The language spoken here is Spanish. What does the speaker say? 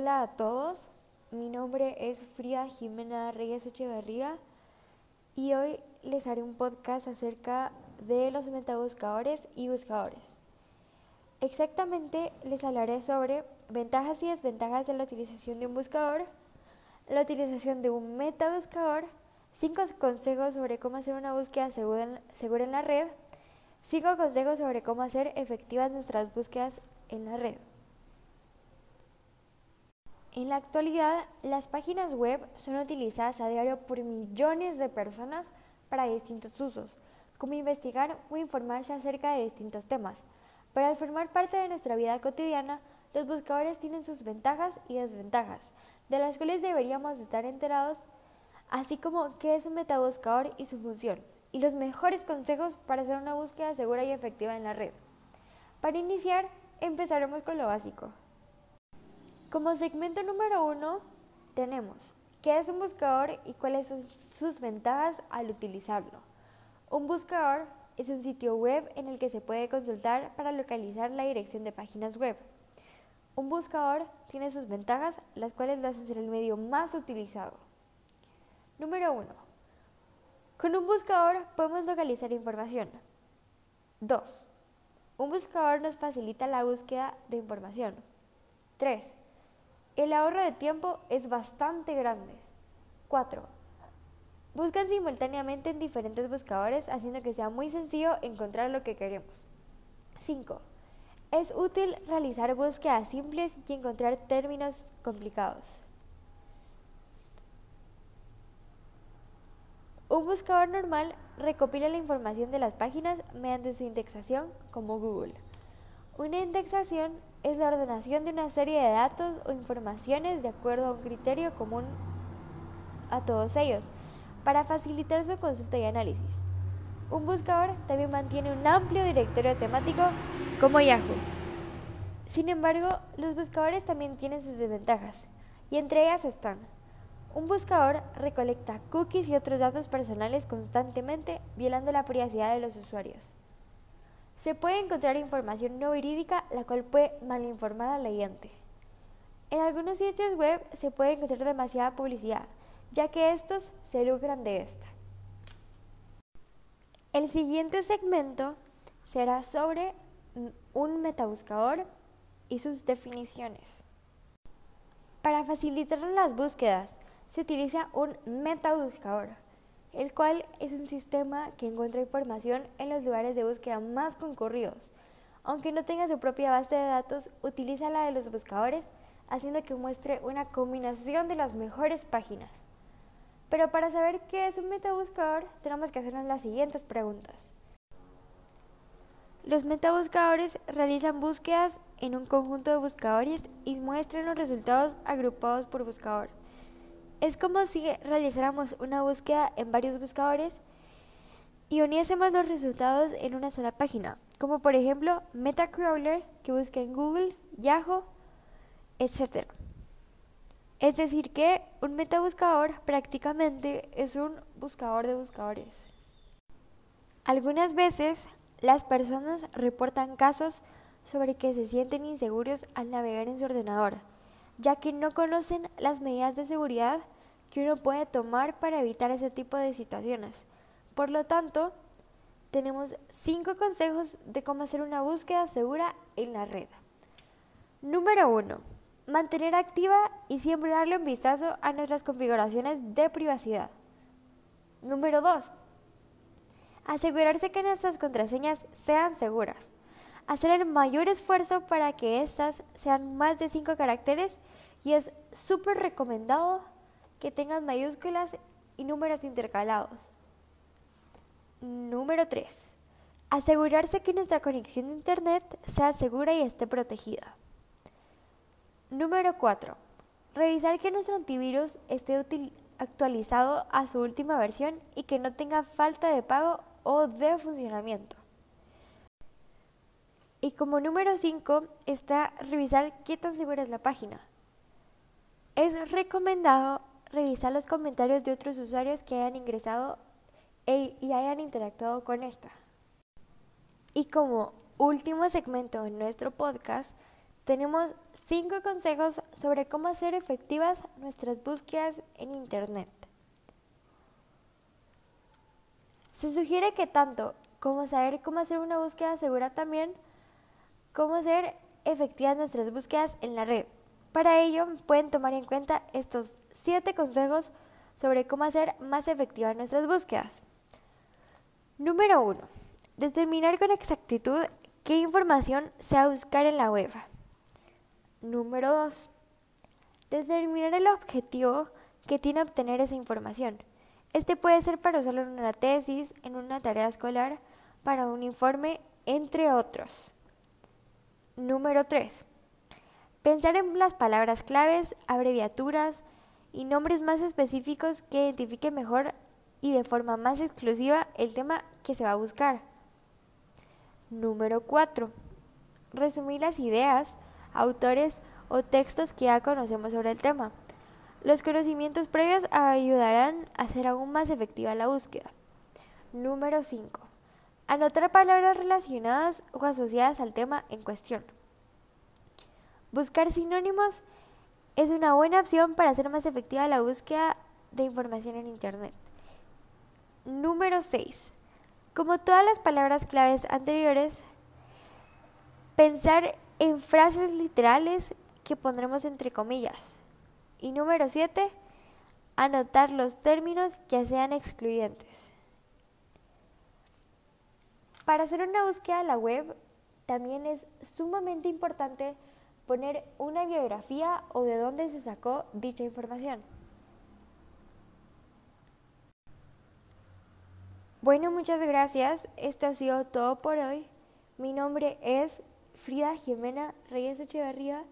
Hola a todos, mi nombre es Frida Jimena Reyes Echeverría y hoy les haré un podcast acerca de los metabuscadores y buscadores. Exactamente les hablaré sobre ventajas y desventajas de la utilización de un buscador, la utilización de un metabuscador, cinco consejos sobre cómo hacer una búsqueda segura en, segura en la red, cinco consejos sobre cómo hacer efectivas nuestras búsquedas en la red. En la actualidad, las páginas web son utilizadas a diario por millones de personas para distintos usos, como investigar o informarse acerca de distintos temas. Pero al formar parte de nuestra vida cotidiana, los buscadores tienen sus ventajas y desventajas, de las cuales deberíamos estar enterados, así como qué es un metabuscador y su función, y los mejores consejos para hacer una búsqueda segura y efectiva en la red. Para iniciar, empezaremos con lo básico. Como segmento número uno, tenemos qué es un buscador y cuáles son sus ventajas al utilizarlo. Un buscador es un sitio web en el que se puede consultar para localizar la dirección de páginas web. Un buscador tiene sus ventajas, las cuales lo hacen ser el medio más utilizado. Número 1. Con un buscador podemos localizar información. 2. Un buscador nos facilita la búsqueda de información. 3. El ahorro de tiempo es bastante grande. 4. Buscan simultáneamente en diferentes buscadores haciendo que sea muy sencillo encontrar lo que queremos. 5. Es útil realizar búsquedas simples y encontrar términos complicados. Un buscador normal recopila la información de las páginas mediante su indexación como Google. Una indexación es la ordenación de una serie de datos o informaciones de acuerdo a un criterio común a todos ellos, para facilitar su consulta y análisis. Un buscador también mantiene un amplio directorio temático como Yahoo. Sin embargo, los buscadores también tienen sus desventajas, y entre ellas están un buscador recolecta cookies y otros datos personales constantemente, violando la privacidad de los usuarios. Se puede encontrar información no verídica, la cual puede malinformar al leyente. En algunos sitios web se puede encontrar demasiada publicidad, ya que estos se lucran de esta. El siguiente segmento será sobre un metabuscador y sus definiciones. Para facilitar las búsquedas, se utiliza un metabuscador el cual es un sistema que encuentra información en los lugares de búsqueda más concurridos. Aunque no tenga su propia base de datos, utiliza la de los buscadores, haciendo que muestre una combinación de las mejores páginas. Pero para saber qué es un metabuscador, tenemos que hacernos las siguientes preguntas. Los metabuscadores realizan búsquedas en un conjunto de buscadores y muestran los resultados agrupados por buscador. Es como si realizáramos una búsqueda en varios buscadores y uniésemos los resultados en una sola página, como por ejemplo Metacrawler que busca en Google, Yahoo, etc. Es decir que un metabuscador prácticamente es un buscador de buscadores. Algunas veces las personas reportan casos sobre que se sienten inseguros al navegar en su ordenador ya que no conocen las medidas de seguridad que uno puede tomar para evitar ese tipo de situaciones. Por lo tanto, tenemos cinco consejos de cómo hacer una búsqueda segura en la red. Número 1. Mantener activa y siempre darle un vistazo a nuestras configuraciones de privacidad. Número 2. Asegurarse que nuestras contraseñas sean seguras hacer el mayor esfuerzo para que estas sean más de 5 caracteres y es súper recomendado que tengan mayúsculas y números intercalados. Número 3. Asegurarse que nuestra conexión de Internet sea segura y esté protegida. Número 4. Revisar que nuestro antivirus esté actualizado a su última versión y que no tenga falta de pago o de funcionamiento. Y como número 5 está revisar qué tan segura es la página. Es recomendado revisar los comentarios de otros usuarios que hayan ingresado e, y hayan interactuado con esta. Y como último segmento en nuestro podcast, tenemos 5 consejos sobre cómo hacer efectivas nuestras búsquedas en Internet. Se sugiere que tanto como saber cómo hacer una búsqueda segura también, cómo hacer efectivas nuestras búsquedas en la red. Para ello pueden tomar en cuenta estos 7 consejos sobre cómo hacer más efectivas nuestras búsquedas. Número 1. Determinar con exactitud qué información se va a buscar en la web. Número 2. Determinar el objetivo que tiene obtener esa información. Este puede ser para usarlo en una tesis, en una tarea escolar, para un informe, entre otros. Número 3. Pensar en las palabras claves, abreviaturas y nombres más específicos que identifiquen mejor y de forma más exclusiva el tema que se va a buscar. Número 4. Resumir las ideas autores o textos que ya conocemos sobre el tema. Los conocimientos previos ayudarán a hacer aún más efectiva la búsqueda. Número 5. Anotar palabras relacionadas o asociadas al tema en cuestión. Buscar sinónimos es una buena opción para hacer más efectiva la búsqueda de información en Internet. Número 6. Como todas las palabras claves anteriores, pensar en frases literales que pondremos entre comillas. Y número 7, anotar los términos que sean excluyentes. Para hacer una búsqueda en la web, también es sumamente importante poner una biografía o de dónde se sacó dicha información. Bueno, muchas gracias. Esto ha sido todo por hoy. Mi nombre es Frida Jimena Reyes Echeverría